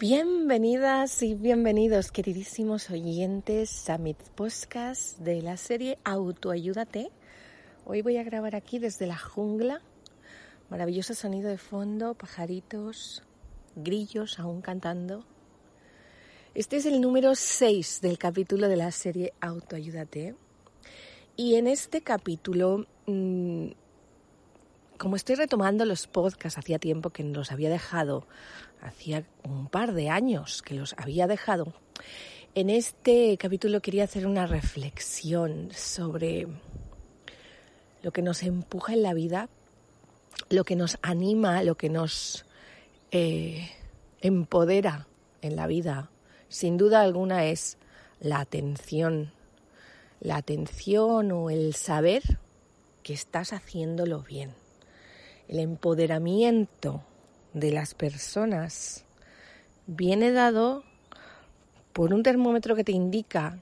Bienvenidas y bienvenidos, queridísimos oyentes, a mi podcast de la serie Autoayúdate. Hoy voy a grabar aquí desde la jungla. Maravilloso sonido de fondo, pajaritos, grillos aún cantando. Este es el número 6 del capítulo de la serie Autoayúdate. Y en este capítulo, mmm, como estoy retomando los podcasts, hacía tiempo que los había dejado hacía un par de años que los había dejado. En este capítulo quería hacer una reflexión sobre lo que nos empuja en la vida, lo que nos anima, lo que nos eh, empodera en la vida. Sin duda alguna es la atención, la atención o el saber que estás haciéndolo bien, el empoderamiento de las personas viene dado por un termómetro que te indica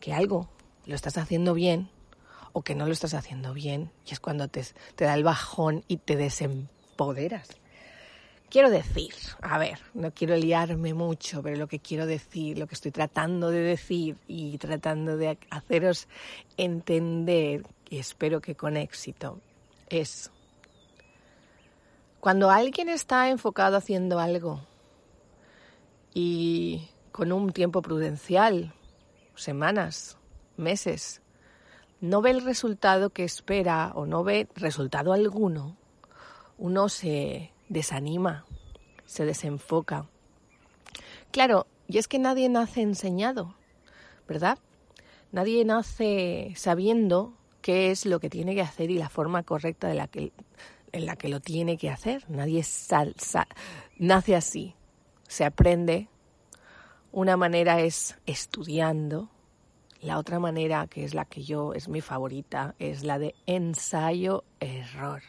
que algo lo estás haciendo bien o que no lo estás haciendo bien y es cuando te, da el bajón y te desempoderas. Quiero decir, a ver, no quiero liarme mucho, pero lo que quiero decir, lo que estoy tratando de decir y tratando de haceros entender, y espero que con éxito, es cuando alguien está enfocado haciendo algo y con un tiempo prudencial, semanas, meses, no ve el resultado que espera o no ve resultado alguno, uno se desanima, se desenfoca. Claro, y es que nadie nace enseñado, ¿verdad? Nadie nace sabiendo qué es lo que tiene que hacer y la forma correcta de la que, en la que lo tiene que hacer. Nadie nace así. Se aprende. Una manera es estudiando. La otra manera, que es la que yo es mi favorita, es la de ensayo-error.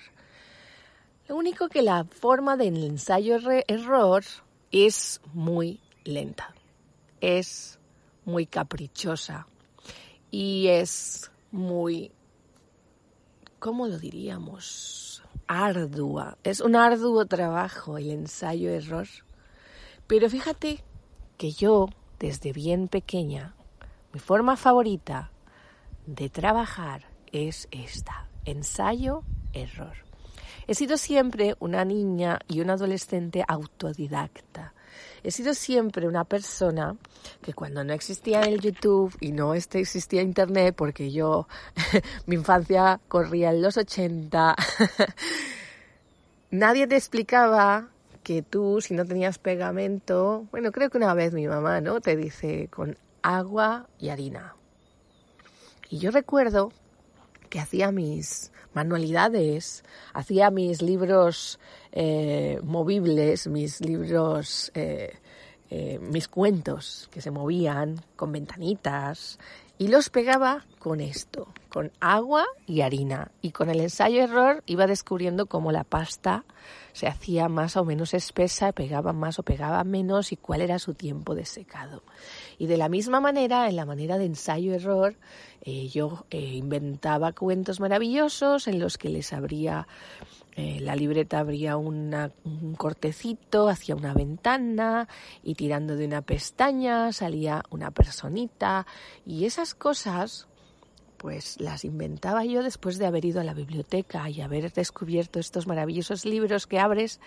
Lo único que la forma del ensayo-error es muy lenta, es muy caprichosa y es muy, ¿cómo lo diríamos? Ardua, es un arduo trabajo el ensayo-error. Pero fíjate que yo, desde bien pequeña, mi forma favorita de trabajar es esta, ensayo-error. He sido siempre una niña y una adolescente autodidacta. He sido siempre una persona que cuando no existía el YouTube y no este existía Internet, porque yo, mi infancia corría en los 80, nadie te explicaba que tú, si no tenías pegamento, bueno, creo que una vez mi mamá, ¿no? Te dice con agua y harina. Y yo recuerdo que hacía mis manualidades, hacía mis libros eh, movibles, mis libros, eh, eh, mis cuentos que se movían con ventanitas y los pegaba con esto, con agua y harina. Y con el ensayo-error iba descubriendo cómo la pasta se hacía más o menos espesa, pegaba más o pegaba menos y cuál era su tiempo de secado. Y de la misma manera, en la manera de ensayo-error, eh, yo eh, inventaba cuentos maravillosos en los que les abría eh, la libreta abría un cortecito hacia una ventana y tirando de una pestaña salía una personita y esas cosas pues las inventaba yo después de haber ido a la biblioteca y haber descubierto estos maravillosos libros que abres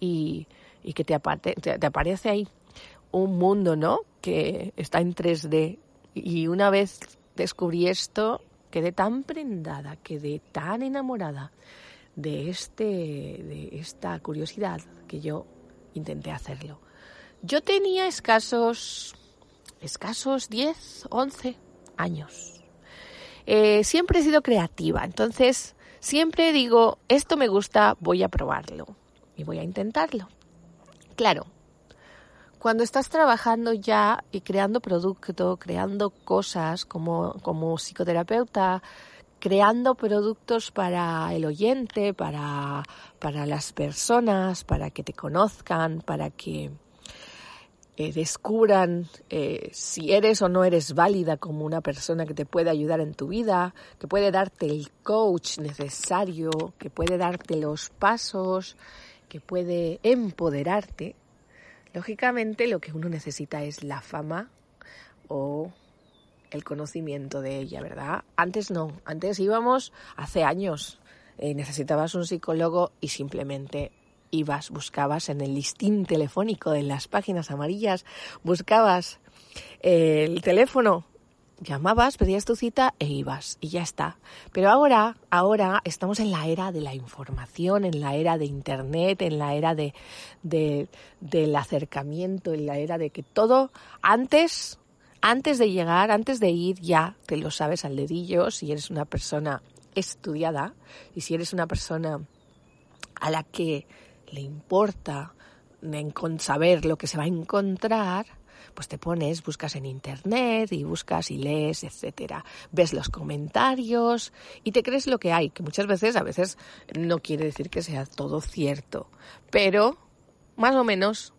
y, que te, te aparece ahí un mundo, ¿no? Que está en 3D. Y una vez descubrí esto, quedé tan prendada, quedé tan enamorada de, este, de esta curiosidad que yo intenté hacerlo. Yo tenía escasos, escasos 10, 11 años. Eh, siempre he sido creativa, entonces siempre digo, esto me gusta, voy a probarlo y voy a intentarlo. Claro, cuando estás trabajando ya y creando producto, creando cosas como, como psicoterapeuta, creando productos para el oyente, para, para las personas, para que te conozcan, para que eh, descubran eh, si eres o no eres válida como una persona que te puede ayudar en tu vida, que puede darte el coach necesario, que puede darte los pasos, que puede empoderarte. lógicamente lo que uno necesita es la fama o el conocimiento de ella, ¿verdad? Antes no, antes íbamos hace años, eh, necesitabas un psicólogo y simplemente ibas, buscabas en el listín telefónico de las páginas amarillas, buscabas eh, el teléfono llamabas, pedías tu cita e ibas y ya está. Pero ahora, ahora estamos en la era de la información, en la era de internet, en la era de, de, del acercamiento, en la era de que todo antes, antes de llegar, antes de ir, ya te lo sabes al dedillo si eres una persona estudiada y si eres una persona a la que le importa saber lo que se va a encontrar, pues te pones, buscas en internet y buscas y lees, etcétera. Ves los comentarios y te crees lo que hay, que muchas veces, a veces no quiere decir que sea todo cierto, pero más o menos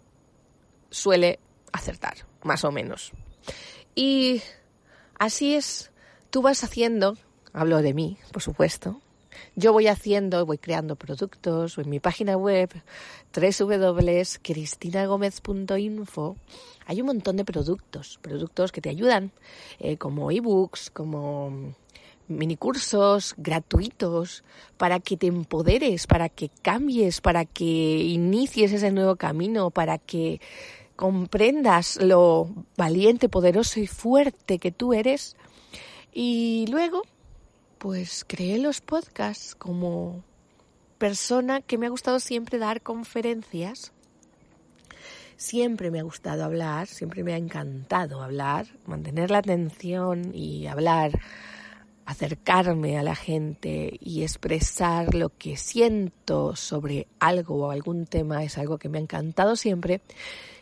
suele acertar, más o menos. Y así es, tú vas haciendo, hablo de mí, por supuesto, yo voy haciendo, voy creando productos, en mi página web www.cristinagomez.info hay un montón de productos, productos que te ayudan, eh, como ebooks, como minicursos gratuitos para que te empoderes, para que cambies, para que inicies ese nuevo camino, para que comprendas lo valiente, poderoso y fuerte que tú eres. Y luego, pues creé los podcasts como persona que me ha gustado siempre dar conferencias Siempre me ha gustado hablar, siempre me ha encantado hablar, mantener la atención y hablar, acercarme a la gente y expresar lo que siento sobre algo o algún tema es algo que me ha encantado siempre.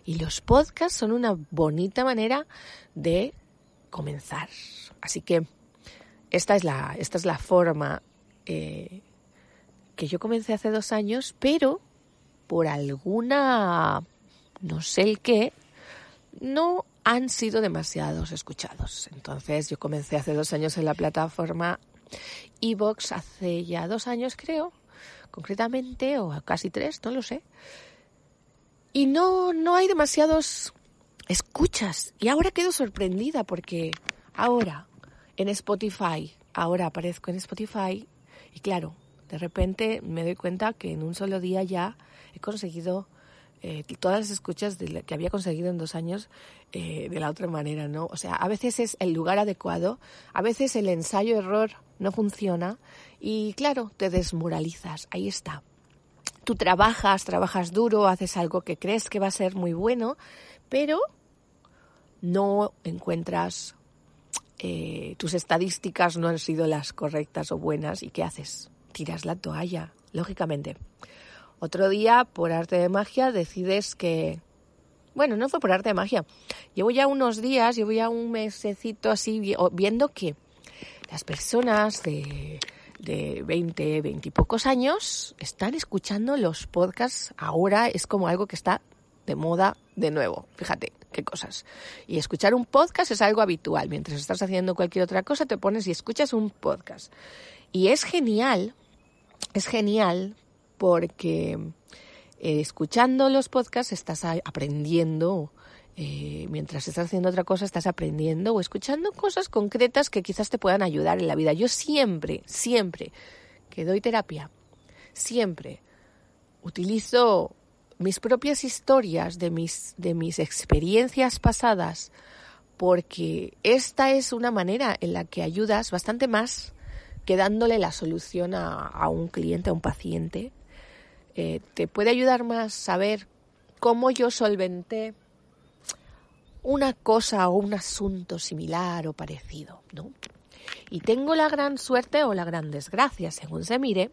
Y los podcasts son una bonita manera de comenzar. Así que esta es la, esta es la forma eh, que yo comencé hace dos años, pero por alguna no sé el qué, no han sido demasiados escuchados. Entonces yo comencé hace dos años en la plataforma Evox, hace ya dos años creo, concretamente, o casi tres, no lo sé. Y no, no hay demasiados escuchas. Y ahora quedo sorprendida porque ahora en Spotify, ahora aparezco en Spotify y claro, de repente me doy cuenta que en un solo día ya he conseguido eh, todas las escuchas de que había conseguido en dos años eh, de la otra manera, ¿no? O sea, a veces es el lugar adecuado, a veces el ensayo-error no funciona y claro, te desmoralizas, ahí está. Tú trabajas, trabajas duro, haces algo que crees que va a ser muy bueno, pero no encuentras, eh, tus estadísticas no han sido las correctas o buenas y ¿qué haces? Tiras la toalla, lógicamente. Otro día, por arte de magia, decides que... Bueno, no fue por arte de magia. Llevo ya unos días, llevo ya un mesecito así viendo que las personas de, de 20, 20 y pocos años están escuchando los podcasts. Ahora es como algo que está de moda de nuevo. Fíjate qué cosas. Y escuchar un podcast es algo habitual. Mientras estás haciendo cualquier otra cosa, te pones y escuchas un podcast. Y es genial, es genial porque eh, escuchando los podcasts estás aprendiendo, eh, mientras estás haciendo otra cosa estás aprendiendo o escuchando cosas concretas que quizás te puedan ayudar en la vida. Yo siempre, siempre que doy terapia, siempre utilizo mis propias historias de mis, de mis experiencias pasadas porque esta es una manera en la que ayudas bastante más que dándole la solución a, a un cliente, a un paciente, eh, te puede ayudar más saber cómo yo solventé una cosa o un asunto similar o parecido, ¿no? Y tengo la gran suerte o la gran desgracia, según se mire,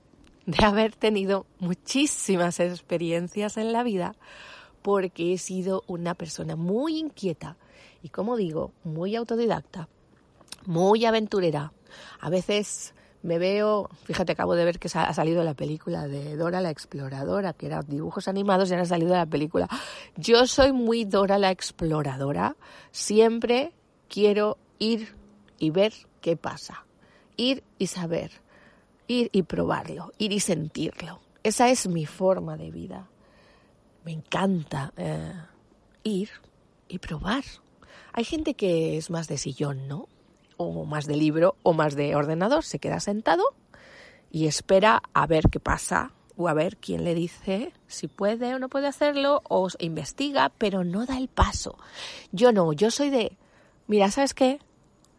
de haber tenido muchísimas experiencias en la vida porque he sido una persona muy inquieta y, como digo, muy autodidacta, muy aventurera. A veces me veo, fíjate, acabo de ver que ha salido la película de Dora la Exploradora, que eran dibujos animados y ahora ha salido la película. Yo soy muy Dora la Exploradora, siempre quiero ir y ver qué pasa, ir y saber, ir y probarlo, ir y sentirlo. Esa es mi forma de vida. Me encanta. Eh, ir y probar. Hay gente que es más de sillón, ¿no? O más de libro o más de ordenador. Se queda sentado y espera a ver qué pasa o a ver quién le dice si puede o no puede hacerlo o investiga, pero no da el paso. Yo no, yo soy de, mira, ¿sabes qué?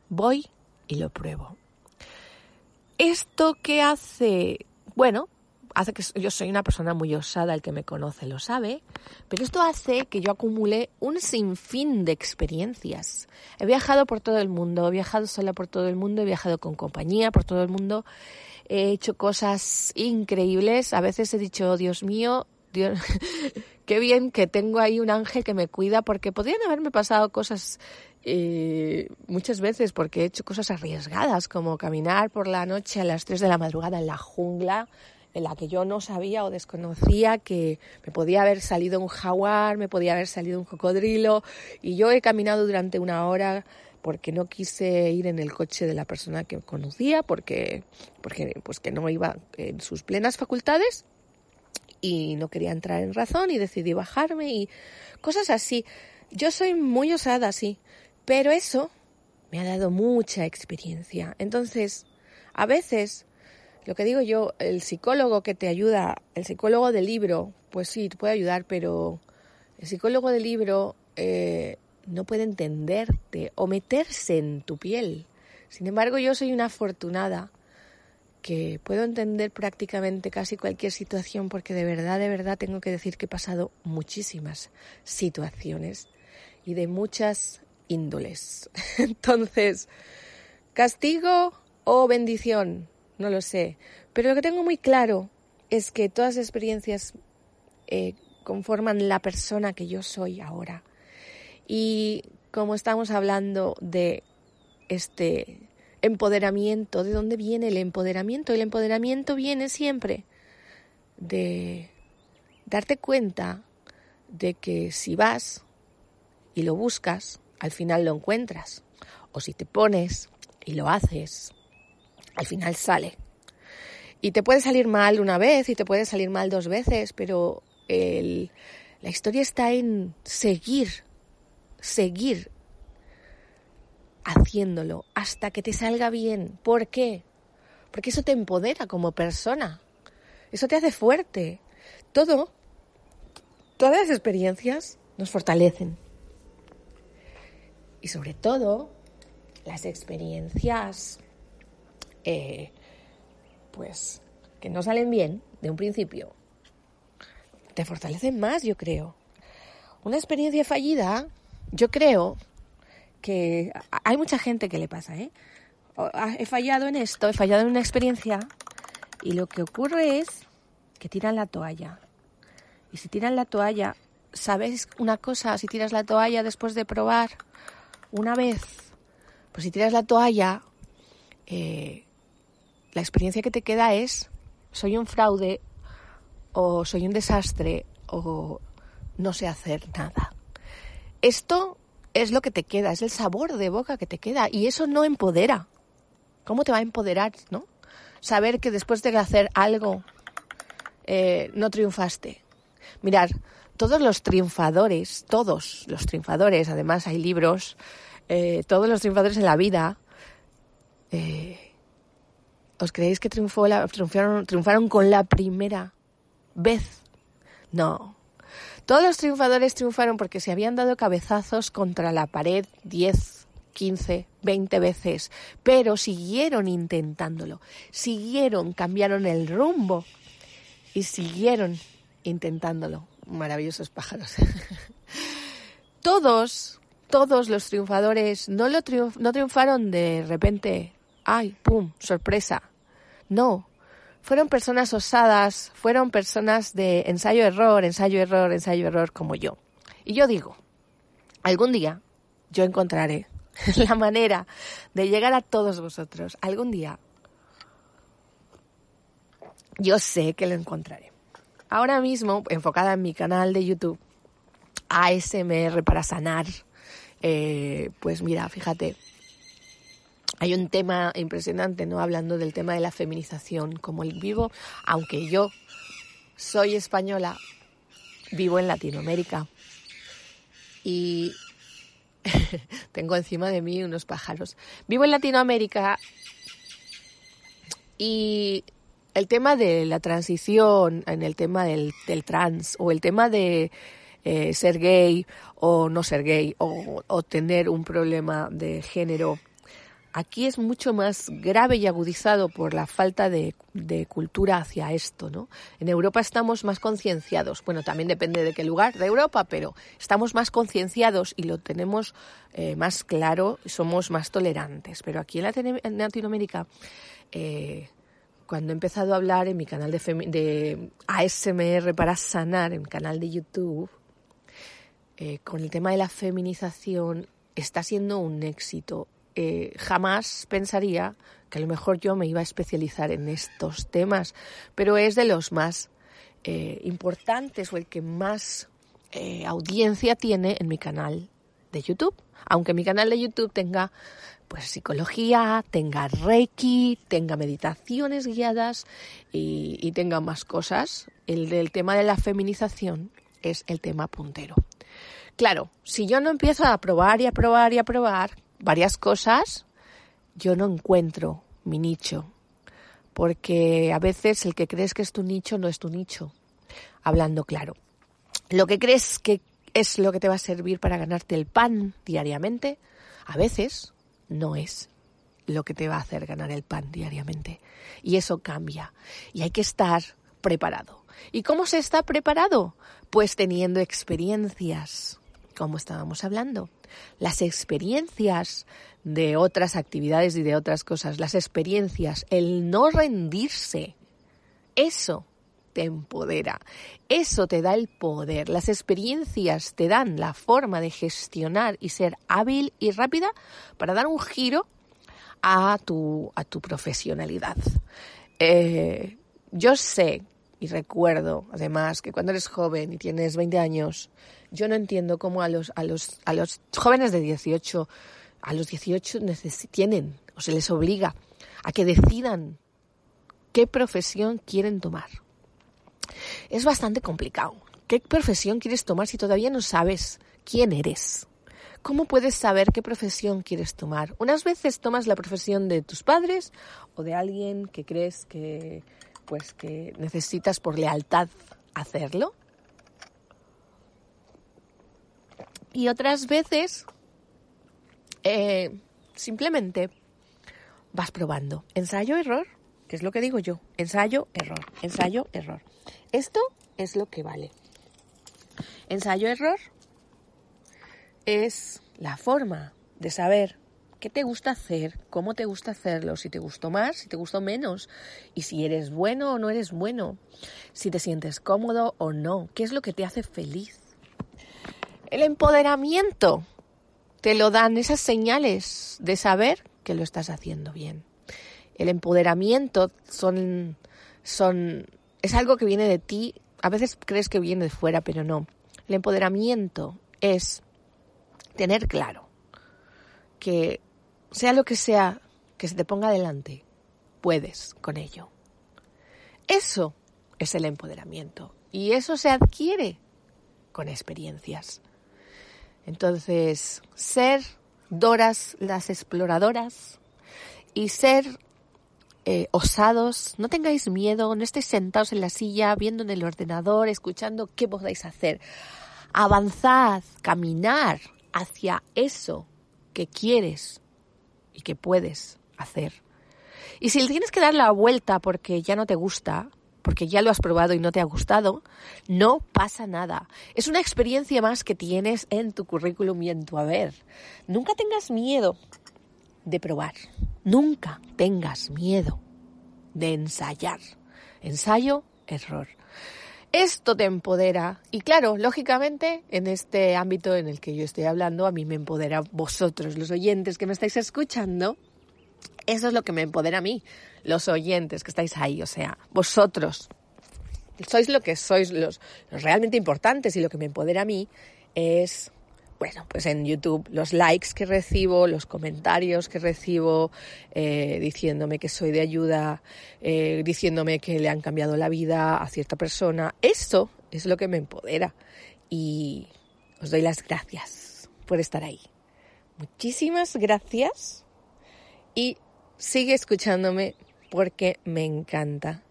Voy y lo pruebo. Esto que hace, bueno, hace que yo soy una persona muy osada, el que me conoce lo sabe, pero esto hace que yo acumule un sinfín de experiencias. He viajado por todo el mundo, he viajado sola por todo el mundo, he viajado con compañía por todo el mundo, he hecho cosas increíbles, a veces he dicho, Dios mío, Dios, qué bien que tengo ahí un ángel que me cuida, porque podrían haberme pasado cosas eh, muchas veces, porque he hecho cosas arriesgadas, como caminar por la noche a las 3 de la madrugada en la jungla, en la que yo no sabía o desconocía que me podía haber salido un jaguar, me podía haber salido un cocodrilo y yo he caminado durante una hora porque no quise ir en el coche de la persona que conocía porque porque pues que no iba en sus plenas facultades y no quería entrar en razón y decidí bajarme y cosas así. Yo soy muy osada, sí, pero eso me ha dado mucha experiencia. Entonces, a veces lo que digo yo, el psicólogo que te ayuda, el psicólogo del libro, pues sí, te puede ayudar, pero el psicólogo del libro eh, no puede entenderte o meterse en tu piel. Sin embargo, yo soy una afortunada que puedo entender prácticamente casi cualquier situación porque de verdad, de verdad tengo que decir que he pasado muchísimas situaciones y de muchas índoles. Entonces, castigo o bendición, no lo sé. Pero lo que tengo muy claro es que todas las experiencias eh, conforman la persona que yo soy ahora. Y como estamos hablando de este empoderamiento, ¿de dónde viene el empoderamiento? El empoderamiento viene siempre de darte cuenta de que si vas y lo buscas, al final lo encuentras. O si te pones y lo haces, al final sale. Y te puede salir mal una vez y te puede salir mal dos veces, pero la historia está en seguir, seguir haciéndolo hasta que te salga bien. ¿Por qué? Porque eso te empodera como persona. Eso te hace fuerte. Todo, todas las experiencias nos fortalecen. Y sobre todo, las experiencias eh, pues, que no salen bien de un principio, te fortalecen más, yo creo. Una experiencia fallida, yo creo que hay mucha gente que le pasa, ¿eh? Ah, he fallado en esto, he fallado en una experiencia y lo que ocurre es que tiran la toalla. Y si tiran la toalla, ¿sabes una cosa? Si tiras la toalla después de probar una vez, pues si tiras la toalla, eh, la experiencia que te queda es soy un fraude o soy un desastre o no sé hacer nada. Esto es lo que te queda, es el sabor de boca que te queda y eso no empodera. ¿Cómo te va a empoderar, no? Saber que después de hacer algo eh, no triunfaste. Mirar, todos los triunfadores, todos los triunfadores, además hay libros, eh, todos los triunfadores en la vida, eh, ¿Os creéis que triunfó la, triunfaron, triunfaron con la primera vez? No. Todos los triunfadores triunfaron porque se habían dado cabezazos contra la pared 10, 15, 20 veces, pero siguieron intentándolo, siguieron, cambiaron el rumbo y siguieron intentándolo. Maravillosos pájaros. todos, todos los triunfadores no, lo no triunfaron de repente ¡ay, pum! Sorpresa. No, fueron personas osadas, fueron personas de ensayo-error, ensayo-error, ensayo-error como yo. Y yo digo, algún día yo encontraré la manera de llegar a todos vosotros. Algún día yo sé que lo encontraré. Ahora mismo, enfocada en mi canal de YouTube, ASMR para sanar, eh, pues mira, fíjate, hay un tema impresionante, ¿no? Hablando del tema de la feminización, como el vivo, aunque yo soy española, vivo en Latinoamérica. y tengo encima de mí unos pájaros. Vivo en Latinoamérica y el tema de la transición, en el tema del, trans o el tema de eh, ser gay o no ser gay o tener un problema de género aquí es mucho más grave y agudizado por la falta de, cultura hacia esto, ¿no? En Europa estamos más concienciados, bueno, también depende de qué lugar de Europa, pero estamos más concienciados y lo tenemos eh, más claro, somos más tolerantes. Pero aquí en, Latinoamérica, eh, cuando he empezado a hablar en mi canal de, ASMR para sanar, en mi canal de YouTube, eh, con el tema de la feminización, está siendo un éxito. Eh, jamás pensaría que a lo mejor yo me iba a especializar en estos temas, pero es de los más eh, importantes o el que más audiencia tiene en mi canal de YouTube. Aunque mi canal de YouTube tenga pues psicología, tenga reiki, tenga meditaciones guiadas y, tenga más cosas, el del tema de la feminización es el tema puntero. Claro, si yo no empiezo a probar y a probar y a probar, varias cosas, yo no encuentro mi nicho. Porque a veces el que crees que es tu nicho no es tu nicho. Hablando claro. Lo que crees que es lo que te va a servir para ganarte el pan diariamente, a veces no es lo que te va a hacer ganar el pan diariamente. Y eso cambia. Y hay que estar preparado. ¿Y cómo se está preparado? Pues teniendo experiencias, como estábamos hablando las experiencias de otras actividades y de otras cosas, las experiencias, el no rendirse, eso te empodera, eso te da el poder, las experiencias te dan la forma de gestionar y ser hábil y rápida para dar un giro a tu, a tu profesionalidad. Eh, yo sé y recuerdo, además, que cuando eres joven y tienes 20 años, yo no entiendo cómo a los, a los, a los jóvenes de 18, a los 18 tienen o se les obliga a que decidan qué profesión quieren tomar. Es bastante complicado. ¿Qué profesión quieres tomar si todavía no sabes quién eres? ¿Cómo puedes saber qué profesión quieres tomar? Unas veces tomas la profesión de tus padres o de alguien que crees que pues que necesitas por lealtad hacerlo. Y otras veces eh, simplemente vas probando. Ensayo, error, que es lo que digo yo. Ensayo, error, ensayo, error. Esto es lo que vale. Ensayo, error es la forma de saber qué te gusta hacer, cómo te gusta hacerlo, si te gustó más, si te gustó menos, y si eres bueno o no eres bueno, si te sientes cómodo o no, qué es lo que te hace feliz. El empoderamiento te lo dan esas señales de saber que lo estás haciendo bien. El empoderamiento son, son, es algo que viene de ti. A veces crees que viene de fuera, pero no. El empoderamiento es tener claro que sea lo que sea que se te ponga delante, puedes con ello. Eso es el empoderamiento y eso se adquiere con experiencias. Entonces, ser Doras las exploradoras y ser eh, osados, no tengáis miedo, no estéis sentados en la silla viendo en el ordenador, escuchando qué podáis hacer. Avanzad, caminar hacia eso que quieres y que puedes hacer. Y si tienes que dar la vuelta porque ya no te gusta, porque ya lo has probado y no te ha gustado, no pasa nada. Es una experiencia más que tienes en tu currículum y en tu haber. Nunca tengas miedo de probar. Nunca tengas miedo de ensayar. Ensayo, error. Esto te empodera y claro, lógicamente en este ámbito en el que yo estoy hablando, a mí me empodera vosotros, los oyentes que me estáis escuchando. Eso es lo que me empodera a mí, los oyentes que estáis ahí, o sea, vosotros. Sois lo que sois los, realmente importantes y lo que me empodera a mí es bueno, pues en YouTube los likes que recibo, los comentarios que recibo, eh, diciéndome que soy de ayuda, eh, diciéndome que le han cambiado la vida a cierta persona, eso es lo que me empodera. Y os doy las gracias por estar ahí. Muchísimas gracias y sigue escuchándome porque me encanta.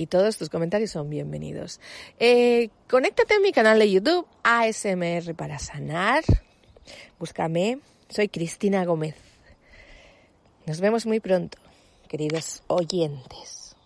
Y todos tus comentarios son bienvenidos. Eh, conéctate en mi canal de YouTube, ASMR para sanar. Búscame. Soy Cristina Gómez. Nos vemos muy pronto, queridos oyentes.